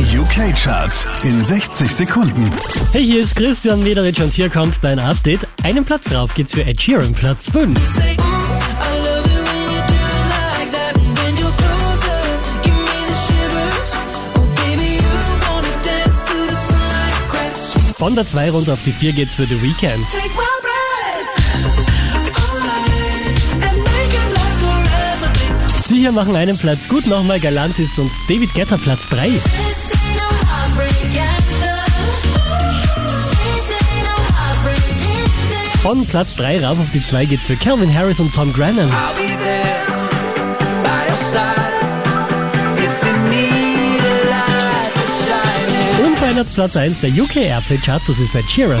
Die UK-Charts in 60 Sekunden. Hey, hier ist Christian Mederich und hier kommt dein Update. Einen Platz rauf geht's für Ed Sheeran, Platz 5. Von der 2 runter auf die 4 geht's für The Weekend. Hier machen einen Platz gut, nochmal Galantis und David Guetta Platz 3. Von Platz 3 rauf auf die 2 geht's für Calvin Harris und Tom Grennan. Unverändert Platz 1 der UK Airplay Charts, das ist Ed Sheeran.